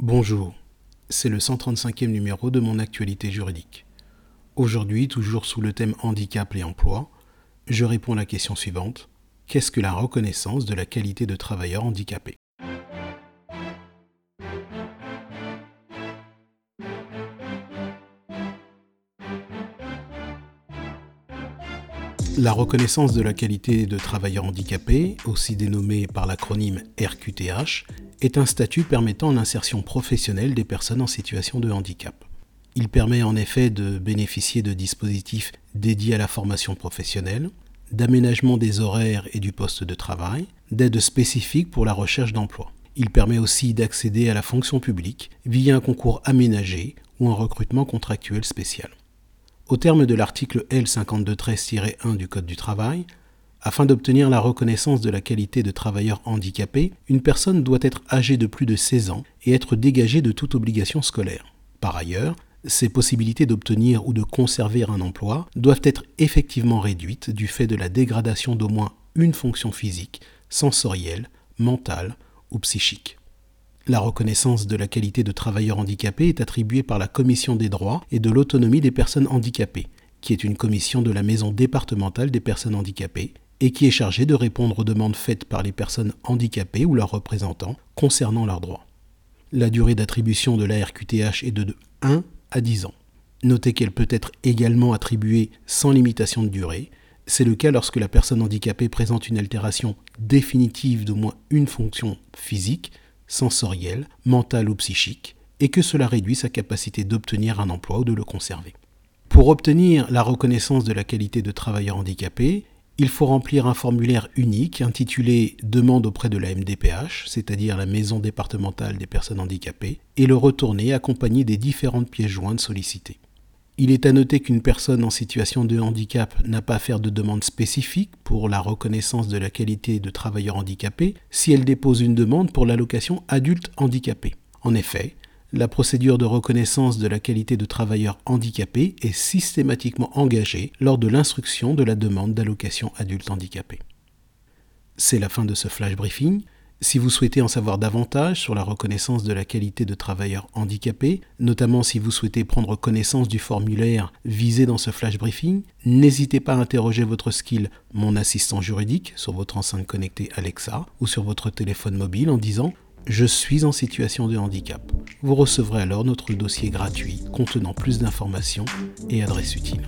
Bonjour, c'est le 135e numéro de mon actualité juridique. Aujourd'hui, toujours sous le thème handicap et emploi, je réponds à la question suivante. Qu'est-ce que la reconnaissance de la qualité de travailleur handicapé? La reconnaissance de la qualité de travailleur handicapé, aussi dénommée par l'acronyme RQTH, est un statut permettant l'insertion professionnelle des personnes en situation de handicap. Il permet en effet de bénéficier de dispositifs dédiés à la formation professionnelle, d'aménagement des horaires et du poste de travail, d'aides spécifiques pour la recherche d'emploi. Il permet aussi d'accéder à la fonction publique via un concours aménagé ou un recrutement contractuel spécial. Au terme de l'article L5213-1 du Code du travail, afin d'obtenir la reconnaissance de la qualité de travailleur handicapé, une personne doit être âgée de plus de 16 ans et être dégagée de toute obligation scolaire. Par ailleurs, ses possibilités d'obtenir ou de conserver un emploi doivent être effectivement réduites du fait de la dégradation d'au moins une fonction physique, sensorielle, mentale ou psychique. La reconnaissance de la qualité de travailleur handicapé est attribuée par la Commission des droits et de l'autonomie des personnes handicapées, qui est une commission de la Maison départementale des personnes handicapées et qui est chargée de répondre aux demandes faites par les personnes handicapées ou leurs représentants concernant leurs droits. La durée d'attribution de la RQTH est de 1 à 10 ans. Notez qu'elle peut être également attribuée sans limitation de durée. C'est le cas lorsque la personne handicapée présente une altération définitive d'au moins une fonction physique, sensorielle, mentale ou psychique, et que cela réduit sa capacité d'obtenir un emploi ou de le conserver. Pour obtenir la reconnaissance de la qualité de travailleur handicapé, il faut remplir un formulaire unique intitulé Demande auprès de la MDPH, c'est-à-dire la Maison départementale des personnes handicapées, et le retourner accompagné des différentes pièces jointes sollicitées. Il est à noter qu'une personne en situation de handicap n'a pas à faire de demande spécifique pour la reconnaissance de la qualité de travailleur handicapé si elle dépose une demande pour l'allocation adulte handicapé. En effet, la procédure de reconnaissance de la qualité de travailleur handicapé est systématiquement engagée lors de l'instruction de la demande d'allocation adulte handicapé. C'est la fin de ce flash briefing. Si vous souhaitez en savoir davantage sur la reconnaissance de la qualité de travailleur handicapé, notamment si vous souhaitez prendre connaissance du formulaire visé dans ce flash briefing, n'hésitez pas à interroger votre skill Mon assistant juridique sur votre enceinte connectée Alexa ou sur votre téléphone mobile en disant Je suis en situation de handicap. Vous recevrez alors notre dossier gratuit contenant plus d'informations et adresses utiles.